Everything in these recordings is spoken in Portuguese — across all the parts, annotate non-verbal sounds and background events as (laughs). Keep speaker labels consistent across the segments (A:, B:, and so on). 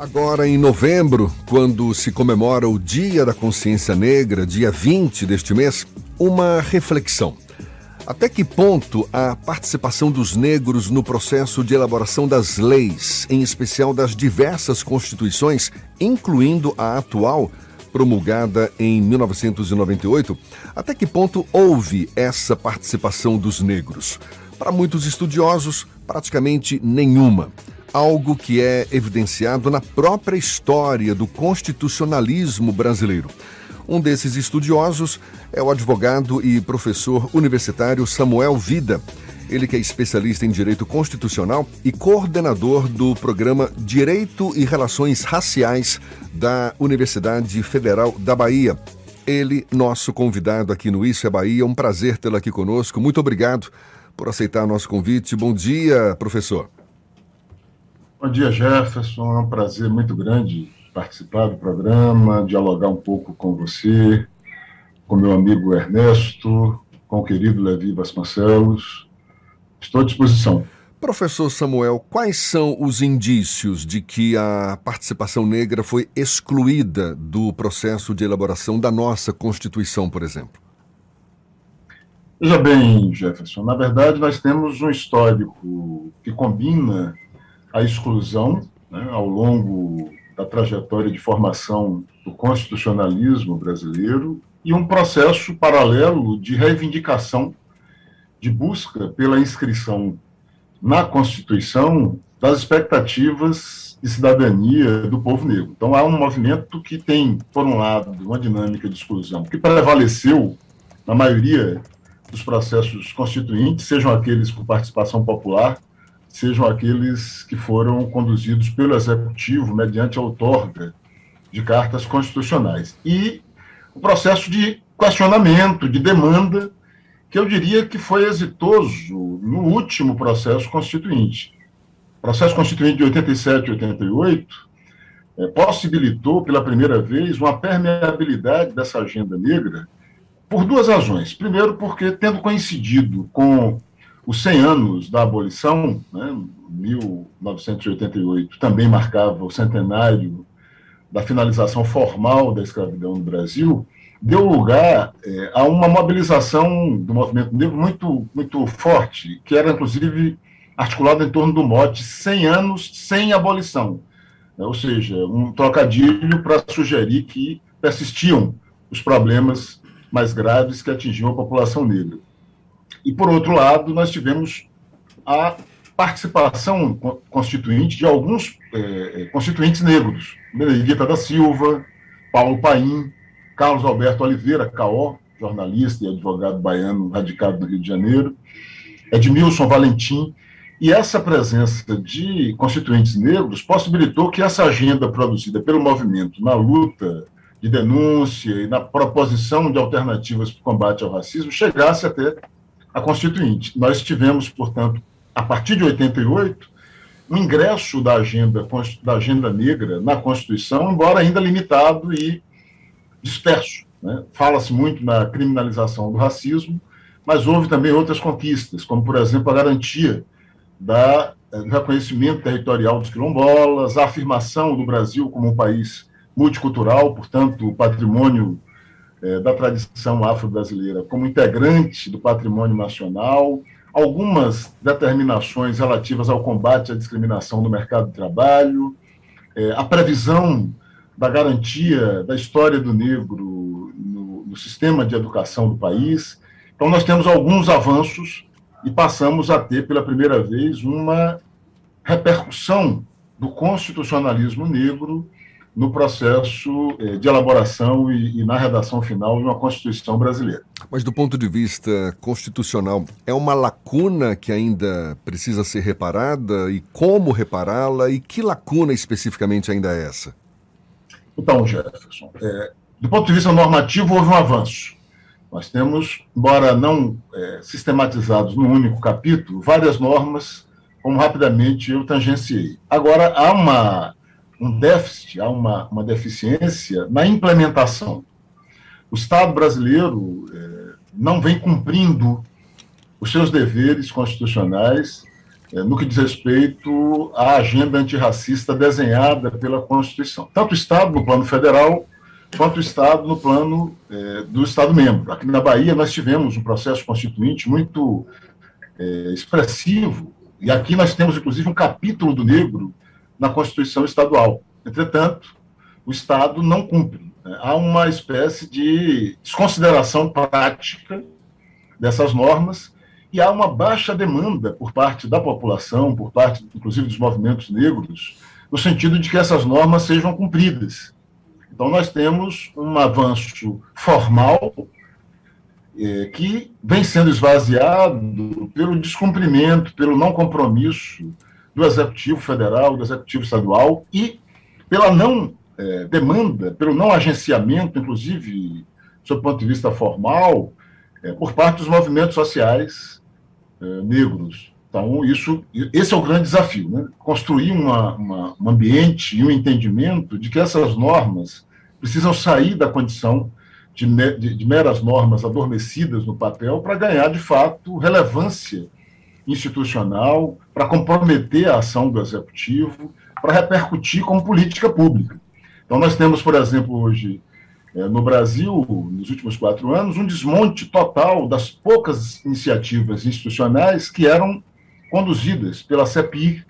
A: Agora, em novembro, quando se comemora o Dia da Consciência Negra, dia 20 deste mês, uma reflexão. Até que ponto a participação dos negros no processo de elaboração das leis, em especial das diversas constituições, incluindo a atual, promulgada em 1998, até que ponto houve essa participação dos negros? Para muitos estudiosos, praticamente nenhuma algo que é evidenciado na própria história do constitucionalismo brasileiro. Um desses estudiosos é o advogado e professor universitário Samuel Vida. Ele que é especialista em direito constitucional e coordenador do programa Direito e Relações Raciais da Universidade Federal da Bahia. Ele, nosso convidado aqui no Isso é Bahia, um prazer tê-lo aqui conosco. Muito obrigado por aceitar nosso convite. Bom dia, professor.
B: Bom dia, Jefferson. É um prazer muito grande participar do programa, dialogar um pouco com você, com meu amigo Ernesto, com o querido Levi Vasconcelos. Estou à disposição.
A: Professor Samuel, quais são os indícios de que a participação negra foi excluída do processo de elaboração da nossa Constituição, por exemplo?
B: Veja bem, Jefferson, na verdade nós temos um histórico que combina a exclusão né, ao longo da trajetória de formação do constitucionalismo brasileiro e um processo paralelo de reivindicação, de busca pela inscrição na Constituição das expectativas de cidadania do povo negro. Então, há um movimento que tem, por um lado, uma dinâmica de exclusão que prevaleceu na maioria dos processos constituintes, sejam aqueles com participação popular, sejam aqueles que foram conduzidos pelo Executivo mediante a outorga de cartas constitucionais. E o processo de questionamento, de demanda, que eu diria que foi exitoso no último processo constituinte. O processo constituinte de 87 e 88 é, possibilitou pela primeira vez uma permeabilidade dessa agenda negra por duas razões. Primeiro, porque, tendo coincidido com os 100 anos da abolição, né, 1988, também marcava o centenário da finalização formal da escravidão no Brasil, deu lugar é, a uma mobilização do movimento negro muito, muito forte, que era, inclusive, articulada em torno do mote 100 anos sem abolição, né, ou seja, um trocadilho para sugerir que persistiam os problemas mais graves que atingiam a população negra. E, por outro lado, nós tivemos a participação constituinte de alguns é, constituintes negros, Benedita da Silva, Paulo Paim, Carlos Alberto Oliveira, Caó, jornalista e advogado baiano radicado no Rio de Janeiro, Edmilson Valentim, e essa presença de constituintes negros possibilitou que essa agenda produzida pelo movimento na luta de denúncia e na proposição de alternativas para o combate ao racismo chegasse até a Constituinte. Nós tivemos, portanto, a partir de 88, o ingresso da agenda, da agenda negra na Constituição, embora ainda limitado e disperso. Né? Fala-se muito na criminalização do racismo, mas houve também outras conquistas, como, por exemplo, a garantia da, do reconhecimento territorial dos quilombolas, a afirmação do Brasil como um país multicultural, portanto, o patrimônio é, da tradição afro-brasileira como integrante do patrimônio nacional, algumas determinações relativas ao combate à discriminação no mercado de trabalho, é, a previsão da garantia da história do negro no, no sistema de educação do país. Então, nós temos alguns avanços e passamos a ter, pela primeira vez, uma repercussão do constitucionalismo negro no processo eh, de elaboração e, e, na redação final de uma Constituição brasileira.
A: Mas, do ponto de vista constitucional, é uma lacuna que ainda precisa ser reparada? E como repará-la? E que lacuna especificamente ainda é essa?
B: Então, Jefferson, é, do ponto de vista normativo, houve um avanço. Nós temos, embora não é, sistematizados num único capítulo, várias normas, como rapidamente eu tangenciei. Agora, há uma um déficit, há uma, uma deficiência na implementação. O Estado brasileiro é, não vem cumprindo os seus deveres constitucionais é, no que diz respeito à agenda antirracista desenhada pela Constituição. Tanto o Estado no plano federal, quanto o Estado no plano é, do Estado-membro. Aqui na Bahia, nós tivemos um processo constituinte muito expressivo, e aqui nós temos, inclusive, um capítulo do negro na Constituição Estadual. Entretanto, o Estado não cumpre. Né? Há uma espécie de desconsideração prática dessas normas e há uma baixa demanda por parte da população, por parte, inclusive, dos movimentos negros, no sentido de que essas normas sejam cumpridas. Então, nós temos um avanço formal é, que vem sendo esvaziado pelo descumprimento, pelo não compromisso do Executivo Federal, do Executivo Estadual e pela não é, demanda, pelo não agenciamento, inclusive, sob o ponto de vista formal, é, por parte dos movimentos sociais é, negros. Então, isso, esse é o grande desafio, né? construir uma, uma, um ambiente e um entendimento de que essas normas precisam sair da condição de, de, de meras normas adormecidas no papel para ganhar, de fato, relevância institucional, para comprometer a ação do executivo, para repercutir como política pública. Então, nós temos, por exemplo, hoje, é, no Brasil, nos últimos quatro anos, um desmonte total das poucas iniciativas institucionais que eram conduzidas pela CEPI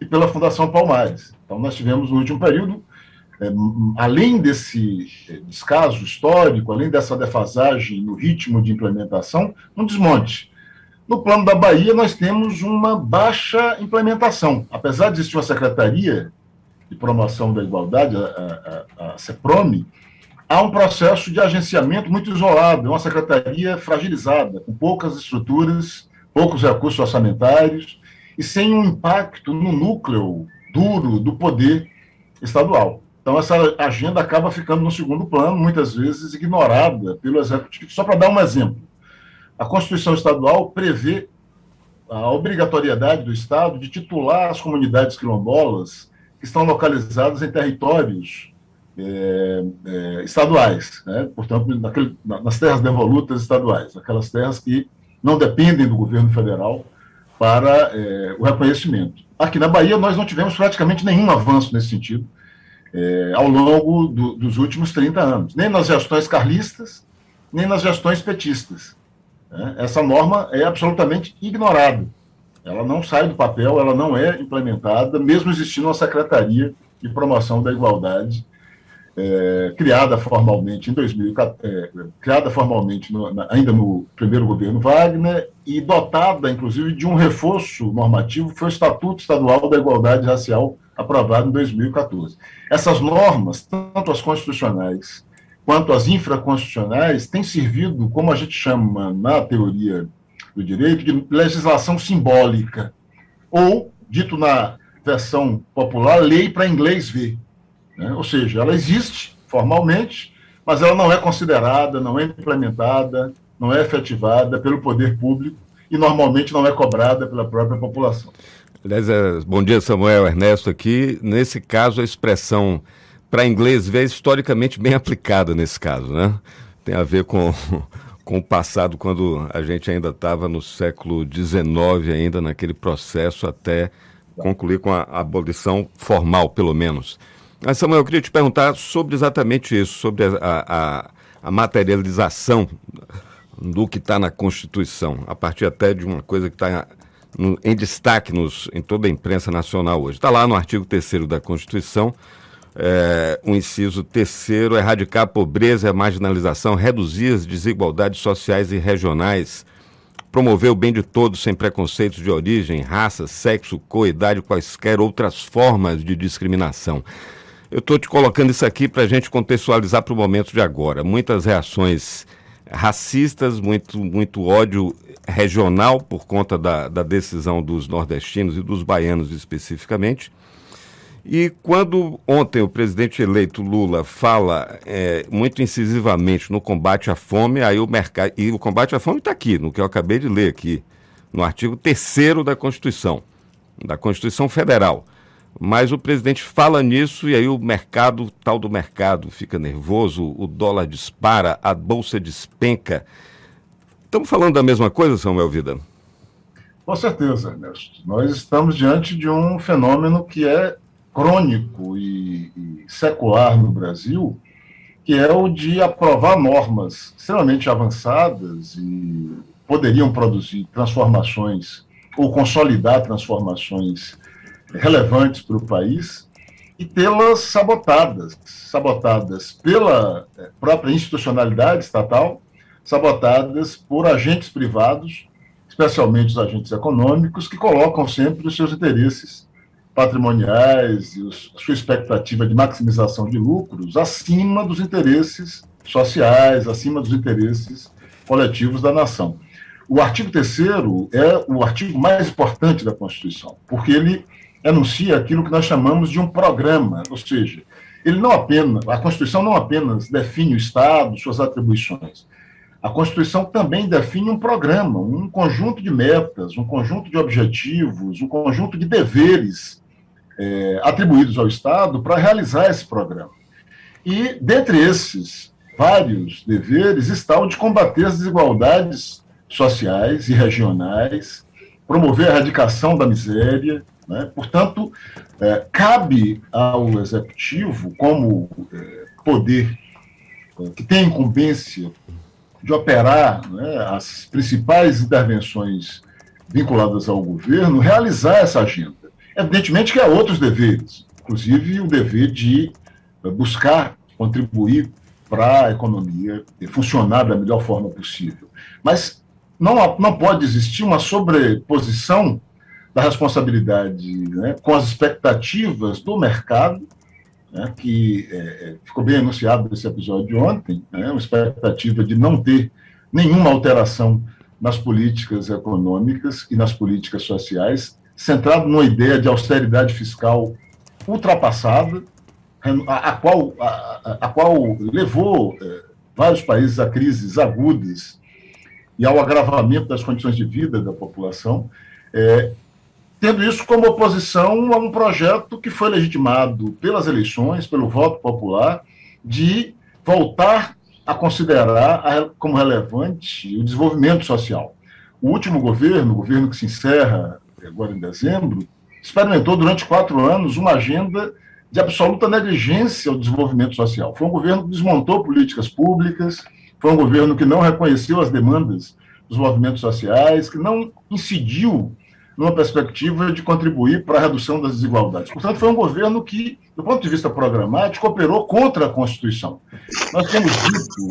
B: e pela Fundação Palmares. Então, nós tivemos, no último período, é, além desse é, descaso histórico, além dessa defasagem no ritmo de implementação, um desmonte. No plano da Bahia, nós temos uma baixa implementação. Apesar de existir uma secretaria de promoção da igualdade, a, a, a CEPROME, há um processo de agenciamento muito isolado, é uma secretaria fragilizada, com poucas estruturas, poucos recursos orçamentários e sem um impacto no núcleo duro do poder estadual. Então, essa agenda acaba ficando no segundo plano, muitas vezes ignorada pelo Executivo. Só para dar um exemplo, a Constituição Estadual prevê a obrigatoriedade do Estado de titular as comunidades quilombolas que estão localizadas em territórios é, é, estaduais, né? portanto, naquele, nas terras devolutas estaduais, aquelas terras que não dependem do governo federal para é, o reconhecimento. Aqui na Bahia, nós não tivemos praticamente nenhum avanço nesse sentido é, ao longo do, dos últimos 30 anos, nem nas gestões carlistas, nem nas gestões petistas. Né? Essa norma é absolutamente ignorada. Ela não sai do papel, ela não é implementada, mesmo existindo uma Secretaria de Promoção da Igualdade, é, criada formalmente em 2014, é, criada formalmente no, na, ainda no primeiro governo Wagner e dotada, inclusive, de um reforço normativo, foi o Estatuto Estadual da Igualdade Racial, aprovado em 2014. Essas normas, tanto as constitucionais quanto as infraconstitucionais, têm servido, como a gente chama na teoria do direito, de legislação simbólica, ou, dito na versão popular, lei para inglês ver. Né? Ou seja, ela existe formalmente, mas ela não é considerada, não é implementada, não é efetivada pelo poder público e normalmente não é cobrada pela própria população.
C: Aliás, é, bom dia, Samuel Ernesto aqui. Nesse caso, a expressão para inglês ver é historicamente bem aplicada nesse caso, né? Tem a ver com, (laughs) com o passado, quando a gente ainda estava no século XIX, ainda naquele processo até concluir com a abolição formal, pelo menos. Mas, Samuel, eu queria te perguntar sobre exatamente isso, sobre a, a, a materialização do que está na Constituição, a partir até de uma coisa que está em destaque nos, em toda a imprensa nacional hoje. Está lá no artigo 3 da Constituição, é, o inciso terceiro, erradicar a pobreza e a marginalização, reduzir as desigualdades sociais e regionais, promover o bem de todos sem preconceitos de origem, raça, sexo, cor, idade, quaisquer outras formas de discriminação. Eu estou te colocando isso aqui para a gente contextualizar para o momento de agora. Muitas reações racistas, muito, muito ódio regional por conta da, da decisão dos nordestinos e dos baianos especificamente. E quando ontem o presidente eleito Lula fala é, muito incisivamente no combate à fome, aí o mercado. E o combate à fome está aqui, no que eu acabei de ler aqui, no artigo 3 da Constituição, da Constituição Federal. Mas o presidente fala nisso e aí o mercado, tal do mercado, fica nervoso, o dólar dispara, a bolsa despenca. Estamos falando da mesma coisa, Samuel Vida?
B: Com certeza, Ernesto. Nós estamos diante de um fenômeno que é crônico e, e secular no Brasil, que é o de aprovar normas extremamente avançadas e poderiam produzir transformações ou consolidar transformações relevantes para o país e tê-las sabotadas, sabotadas pela eh, própria institucionalidade estatal, sabotadas por agentes privados, especialmente os agentes econômicos, que colocam sempre os seus interesses patrimoniais e os, sua expectativa de maximização de lucros acima dos interesses sociais, acima dos interesses coletivos da nação. O artigo 3 é o artigo mais importante da Constituição, porque ele enuncia aquilo que nós chamamos de um programa, ou seja, ele não apenas, a Constituição não apenas define o Estado, suas atribuições. A Constituição também define um programa, um conjunto de metas, um conjunto de objetivos, um conjunto de deveres é, atribuídos ao Estado para realizar esse programa. E, dentre esses vários deveres, está o de combater as desigualdades sociais e regionais, promover a erradicação da miséria. Né? Portanto, é, cabe ao Executivo, como é, poder é, que tem incumbência de operar né, as principais intervenções vinculadas ao governo, realizar essa agenda. Evidentemente que há outros deveres, inclusive o dever de eh, buscar contribuir para a economia funcionar da melhor forma possível. Mas não, não pode existir uma sobreposição da responsabilidade né, com as expectativas do mercado, né, que é, ficou bem anunciado nesse episódio de ontem, né, uma expectativa de não ter nenhuma alteração nas políticas econômicas e nas políticas sociais, centrado numa ideia de austeridade fiscal ultrapassada, a, a qual, a, a, qual levou é, vários países a crises agudas e ao agravamento das condições de vida da população, é, tendo isso como oposição a um projeto que foi legitimado pelas eleições, pelo voto popular, de voltar a considerar como relevante o desenvolvimento social. O último governo, o governo que se encerra agora em dezembro, experimentou durante quatro anos uma agenda de absoluta negligência ao desenvolvimento social. Foi um governo que desmontou políticas públicas, foi um governo que não reconheceu as demandas dos movimentos sociais, que não incidiu numa perspectiva de contribuir para a redução das desigualdades. Portanto, foi um governo que, do ponto de vista programático, operou contra a Constituição. Nós temos dito,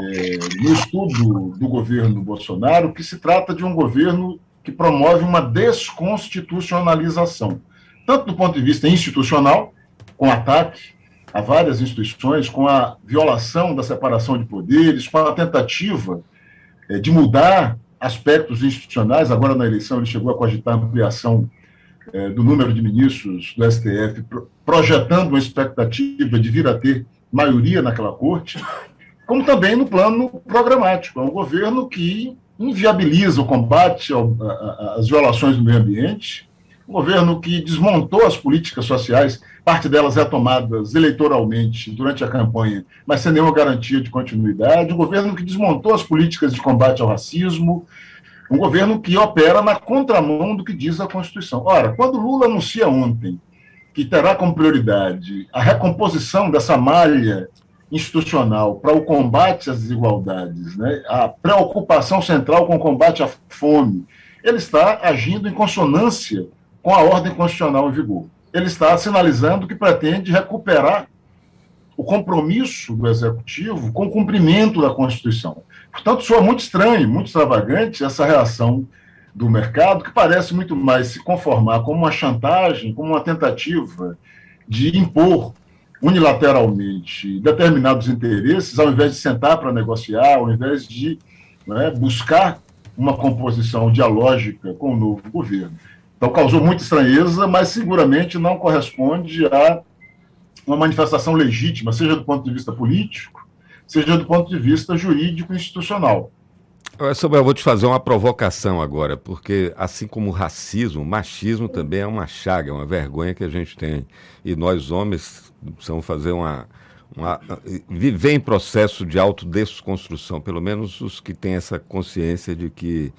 B: é, no estudo do governo Bolsonaro, que se trata de um governo que promove uma desconstitucionalização, tanto do ponto de vista institucional, com ataque a várias instituições, com a violação da separação de poderes, com a tentativa é, de mudar aspectos institucionais. Agora, na eleição, ele chegou a cogitar a ampliação é, do número de ministros do STF, projetando uma expectativa de vir a ter maioria naquela corte, como também no plano programático. É um governo que inviabiliza o combate às violações do meio ambiente, um governo que desmontou as políticas sociais, parte delas retomadas eleitoralmente durante a campanha, mas sem nenhuma garantia de continuidade, um governo que desmontou as políticas de combate ao racismo, um governo que opera na contramão do que diz a Constituição. Ora, quando Lula anuncia ontem que terá como prioridade a recomposição dessa malha institucional para o combate às desigualdades, né, a preocupação central com o combate à fome, ele está agindo em consonância com a ordem constitucional em vigor. Ele está sinalizando que pretende recuperar o compromisso do executivo com o cumprimento da Constituição. Portanto, soa muito estranho, muito extravagante essa reação do mercado, que parece muito mais se conformar como uma chantagem, como uma tentativa de impor unilateralmente determinados interesses, ao invés de sentar para negociar, ao invés de né, buscar uma composição dialógica com o novo governo. Então, causou muita estranheza, mas seguramente não corresponde a uma manifestação legítima, seja do ponto de vista político, seja do ponto de vista jurídico e institucional.
C: Samuel, eu vou te fazer uma provocação agora, porque assim como o racismo, o machismo também é uma chaga, é uma vergonha que a gente tem. E nós, homens, precisamos fazer uma, uma. viver em processo de autodesconstrução, pelo menos os que têm essa consciência de que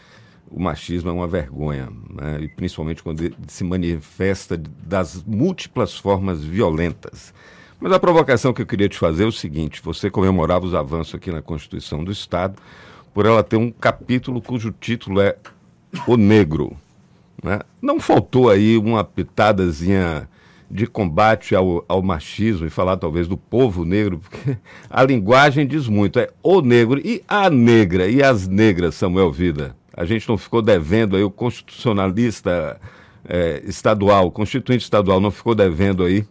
C: o machismo é uma vergonha, né? e principalmente quando se manifesta das múltiplas formas violentas. Mas a provocação que eu queria te fazer é o seguinte: você comemorava os avanços aqui na Constituição do Estado, por ela ter um capítulo cujo título é O Negro. Né? Não faltou aí uma pitadazinha de combate ao, ao, machismo e falar talvez do povo negro, porque a linguagem diz muito, é o negro e a negra e as negras, Samuel Vida. A gente não ficou devendo aí, o constitucionalista é, estadual, o constituinte estadual não ficou devendo aí?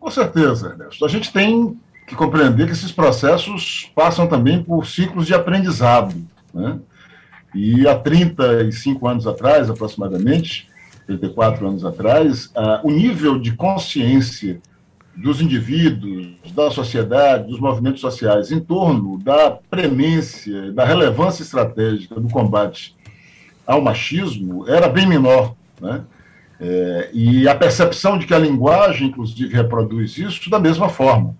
B: Com certeza, Ernesto. A gente tem que compreender que esses processos passam também por ciclos de aprendizado. Né? E há 35 anos atrás, aproximadamente, 34 anos atrás, o nível de consciência dos indivíduos, da sociedade, dos movimentos sociais em torno da premência, da relevância estratégica do combate ao machismo era bem menor, né? É, e a percepção de que a linguagem, inclusive, reproduz isso da mesma forma.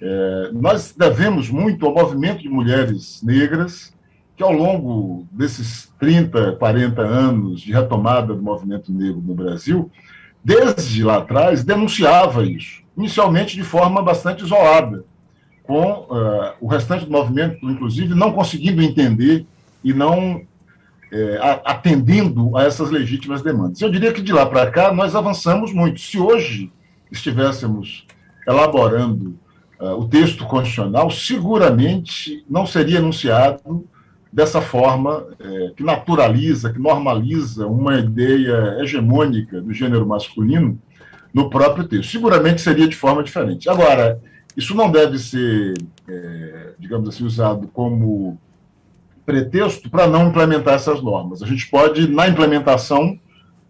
B: É, nós devemos muito ao movimento de mulheres negras, que ao longo desses 30, 40 anos de retomada do movimento negro no Brasil, desde lá atrás, denunciava isso, inicialmente de forma bastante isolada, com uh, o restante do movimento, inclusive, não conseguindo entender e não é, atendendo a essas legítimas demandas. Eu diria que de lá para cá nós avançamos muito. Se hoje estivéssemos elaborando uh, o texto constitucional, seguramente não seria enunciado dessa forma é, que naturaliza, que normaliza uma ideia hegemônica do gênero masculino no próprio texto. Seguramente seria de forma diferente. Agora, isso não deve ser, é, digamos assim, usado como pretexto para não implementar essas normas. A gente pode, na implementação,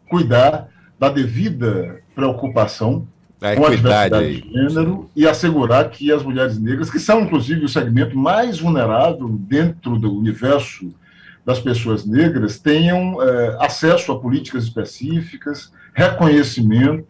B: cuidar da devida preocupação
C: a com a diversidade
B: de gênero e assegurar que as mulheres negras, que são inclusive o segmento mais vulnerável dentro do universo das pessoas negras, tenham é, acesso a políticas específicas, reconhecimento,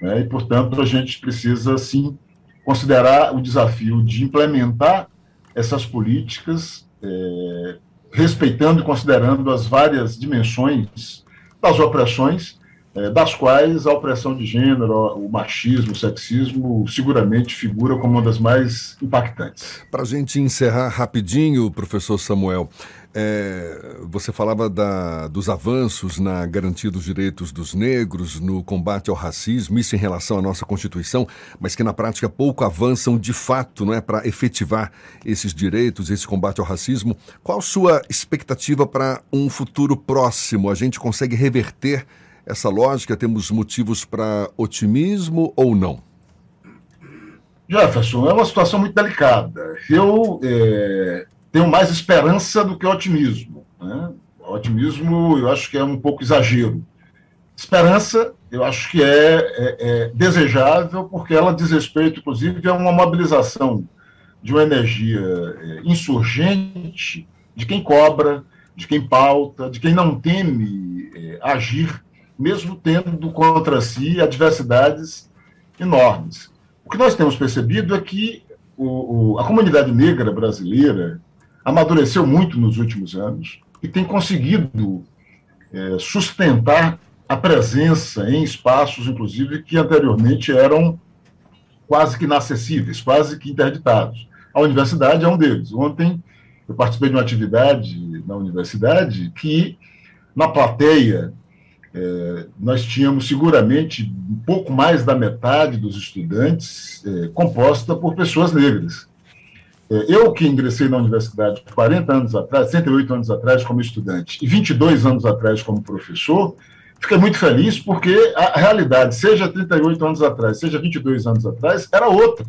B: né, e, portanto, a gente precisa, sim, considerar o desafio de implementar essas políticas, é, respeitando e considerando as várias dimensões das opressões das quais a opressão de gênero, o machismo, o sexismo, seguramente figura como uma das mais impactantes.
A: Para a gente encerrar rapidinho, professor Samuel, é, você falava da, dos avanços na garantia dos direitos dos negros, no combate ao racismo, isso em relação à nossa Constituição, mas que na prática pouco avançam de fato não é, para efetivar esses direitos, esse combate ao racismo. Qual sua expectativa para um futuro próximo? A gente consegue reverter essa lógica? Temos motivos para otimismo ou não?
B: Jefferson, é uma situação muito delicada. Eu é, tenho mais esperança do que otimismo. Né? Otimismo, eu acho que é um pouco exagero. Esperança, eu acho que é, é, é desejável, porque ela diz respeito, inclusive, a uma mobilização de uma energia é, insurgente de quem cobra, de quem pauta, de quem não teme é, agir mesmo tendo contra si adversidades enormes. O que nós temos percebido é que o, o, a comunidade negra brasileira amadureceu muito nos últimos anos e tem conseguido é, sustentar a presença em espaços, inclusive, que anteriormente eram quase que inacessíveis, quase que interditados. A universidade é um deles. Ontem eu participei de uma atividade na universidade que, na plateia é, nós tínhamos seguramente um pouco mais da metade dos estudantes é, composta por pessoas negras. É, eu que ingressei na universidade 40 anos atrás, 68 anos atrás como estudante e 22 anos atrás como professor, fiquei muito feliz porque a realidade, seja 38 anos atrás, seja 22 anos atrás, era outra.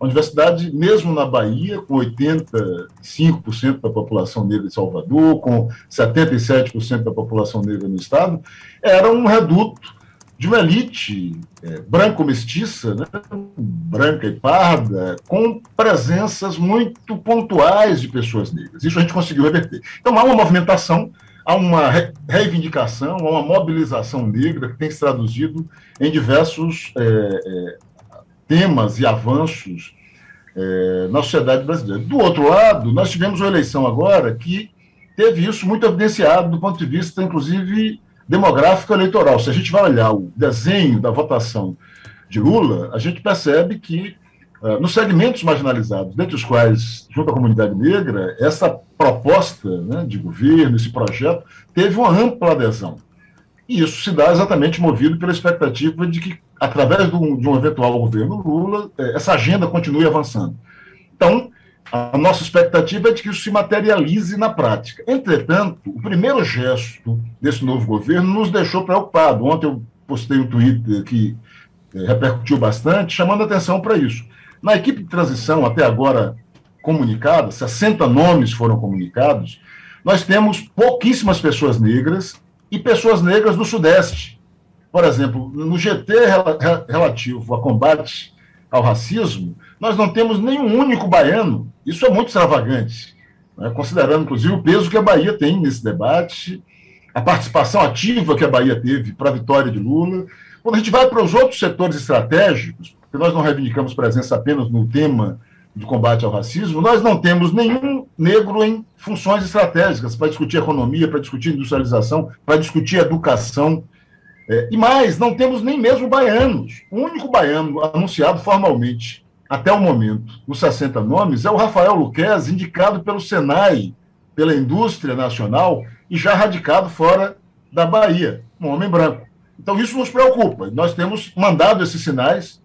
B: A universidade, mesmo na Bahia, com 85% da população negra de Salvador, com 77% da população negra no estado, era um reduto de uma elite é, branco-mestiça, né, branca e parda, com presenças muito pontuais de pessoas negras. Isso a gente conseguiu reverter. Então há uma movimentação, há uma reivindicação, há uma mobilização negra que tem se traduzido em diversos é, é, temas e avanços é, na sociedade brasileira. Do outro lado, nós tivemos uma eleição agora que teve isso muito evidenciado do ponto de vista, inclusive, demográfico eleitoral. Se a gente vai olhar o desenho da votação de Lula, a gente percebe que, uh, nos segmentos marginalizados, dentre os quais, junto à comunidade negra, essa proposta né, de governo, esse projeto, teve uma ampla adesão. E isso se dá exatamente movido pela expectativa de que, através de um, de um eventual governo Lula, eh, essa agenda continue avançando. Então, a nossa expectativa é de que isso se materialize na prática. Entretanto, o primeiro gesto desse novo governo nos deixou preocupados. Ontem eu postei um Twitter que é, repercutiu bastante, chamando atenção para isso. Na equipe de transição, até agora comunicada, 60 nomes foram comunicados, nós temos pouquíssimas pessoas negras e pessoas negras do Sudeste. Por exemplo, no GT relativo a combate ao racismo, nós não temos nenhum único baiano. Isso é muito extravagante, né? considerando, inclusive, o peso que a Bahia tem nesse debate, a participação ativa que a Bahia teve para a vitória de Lula. Quando a gente vai para os outros setores estratégicos, porque nós não reivindicamos presença apenas no tema do combate ao racismo, nós não temos nenhum negro em funções estratégicas para discutir economia, para discutir industrialização, para discutir educação. É, e mais, não temos nem mesmo baianos. O único baiano anunciado formalmente até o momento, os 60 nomes, é o Rafael Luquez, indicado pelo Senai, pela indústria nacional, e já radicado fora da Bahia, um homem branco. Então, isso nos preocupa. Nós temos mandado esses sinais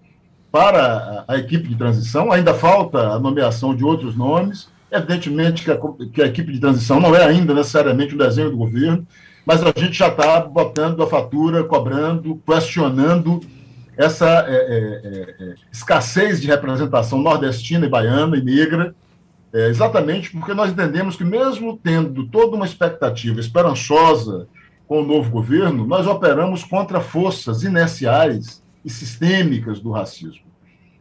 B: para a, equipe de transição, ainda falta a nomeação de outros nomes. Evidentemente que a, que a equipe de transição não é ainda necessariamente um desenho do governo, mas a gente já está botando a fatura, cobrando, questionando essa é, é, é, é, escassez de representação nordestina e baiana e negra, é, exatamente porque nós entendemos que, mesmo tendo toda uma expectativa esperançosa com o novo governo, nós operamos contra forças inerciais e sistêmicas do racismo,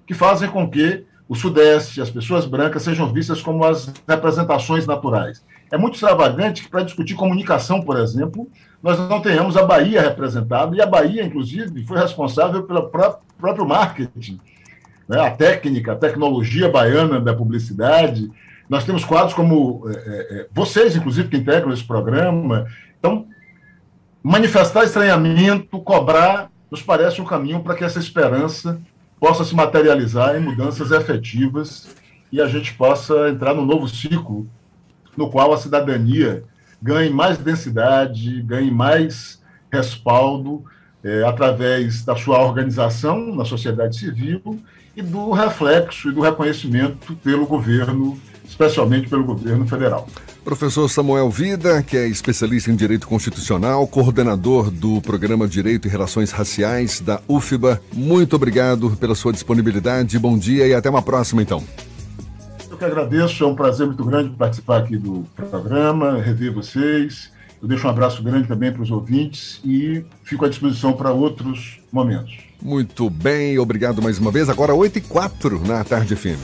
B: que fazem com que o Sudeste, as pessoas brancas, sejam vistas como as representações naturais. É muito extravagante que, para discutir comunicação, por exemplo, nós não tenhamos a Bahia representada, e a Bahia, inclusive, foi responsável pelo próprio marketing, né? a técnica, a tecnologia baiana da publicidade. Nós temos quadros como é, é, é, vocês, inclusive, que integram esse programa. Então, manifestar estranhamento, cobrar, nos parece um caminho para que essa esperança possa se materializar em mudanças efetivas e a gente possa entrar num novo ciclo no qual a cidadania ganhe mais densidade, ganhe mais respaldo é, através da sua organização na sociedade civil e do reflexo e do reconhecimento pelo governo, especialmente pelo governo federal.
A: Professor Samuel Vida, que é especialista em direito constitucional, coordenador do programa Direito e Relações Raciais da UFBA, muito obrigado pela sua disponibilidade. Bom dia e até uma próxima, então
B: que agradeço, é um prazer muito grande participar aqui do programa, rever vocês. Eu deixo um abraço grande também para os ouvintes e fico à disposição para outros momentos.
A: Muito bem, obrigado mais uma vez. Agora 8 e 4 na tarde firme.